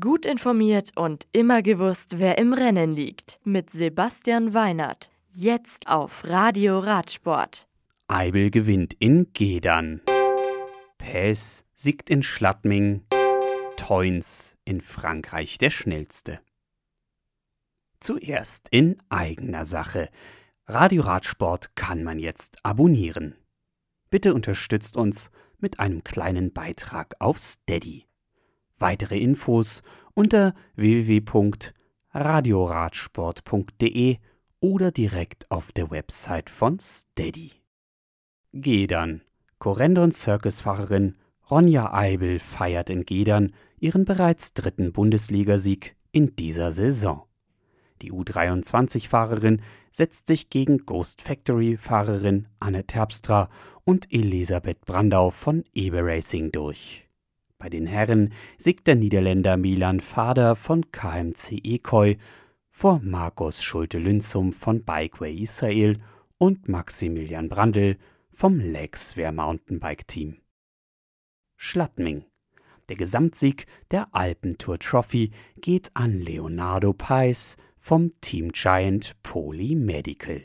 Gut informiert und immer gewusst, wer im Rennen liegt. Mit Sebastian Weinert. Jetzt auf Radio Radsport. Eibel gewinnt in Gedern. Pes siegt in Schladming. Toins in Frankreich der schnellste. Zuerst in eigener Sache. Radio Radsport kann man jetzt abonnieren. Bitte unterstützt uns mit einem kleinen Beitrag auf Steady. Weitere Infos unter www.radioradsport.de oder direkt auf der Website von Steady. Gedern. Corendon Circus-Fahrerin Ronja Eibel feiert in Gedern ihren bereits dritten Bundesligasieg in dieser Saison. Die U23-Fahrerin setzt sich gegen Ghost Factory-Fahrerin Anne Terpstra und Elisabeth Brandau von Eber Racing durch. Bei den Herren siegt der Niederländer Milan Fader von KMC Ekoi vor Markus Schulte-Lünzum von Bikeway Israel und Maximilian Brandl vom Lexwehr Mountainbike Team. Schladming. Der Gesamtsieg der Alpentour Trophy geht an Leonardo Peis vom Team Giant Poly Medical.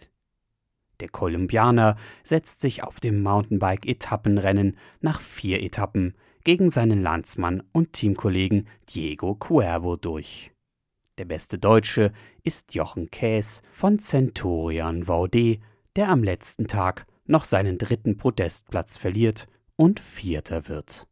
Der Kolumbianer setzt sich auf dem Mountainbike-Etappenrennen nach vier Etappen gegen seinen Landsmann und Teamkollegen Diego Cuervo durch. Der beste Deutsche ist Jochen Käs von Centurion Vaude, der am letzten Tag noch seinen dritten Podestplatz verliert und Vierter wird.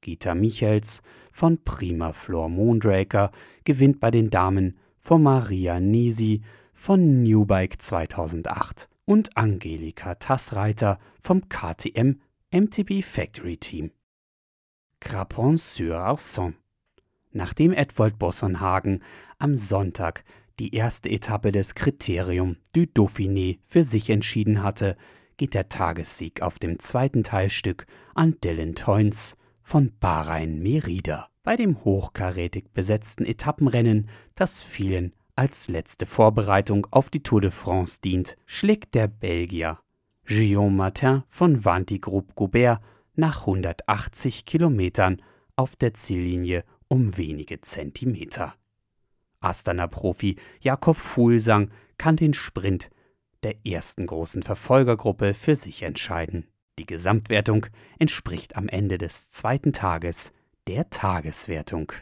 Gita Michels von Prima Flor Moondraker gewinnt bei den Damen vor Maria Nisi von Newbike 2008 und Angelika Tassreiter vom KTM MTB Factory Team. Crapon-sur-Arson. Nachdem Edwald Bossonhagen am Sonntag die erste Etappe des Kriterium du Dauphiné für sich entschieden hatte, geht der Tagessieg auf dem zweiten Teilstück an Dylan Toynes von Bahrain Merida. Bei dem hochkarätig besetzten Etappenrennen, das vielen als letzte Vorbereitung auf die Tour de France dient, schlägt der Belgier Guillaume Martin von Vanti Group Gobert nach 180 Kilometern auf der Ziellinie um wenige Zentimeter. Astana-Profi Jakob Fuhlsang kann den Sprint der ersten großen Verfolgergruppe für sich entscheiden. Die Gesamtwertung entspricht am Ende des zweiten Tages der Tageswertung.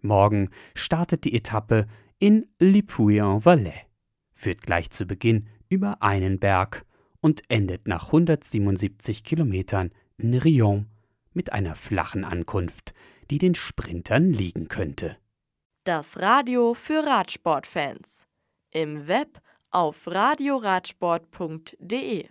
Morgen startet die Etappe in Lipuy-en-Valais, führt gleich zu Beginn über einen Berg und endet nach 177 Kilometern in Rion mit einer flachen Ankunft, die den Sprintern liegen könnte. Das Radio für Radsportfans. Im Web auf radioradsport.de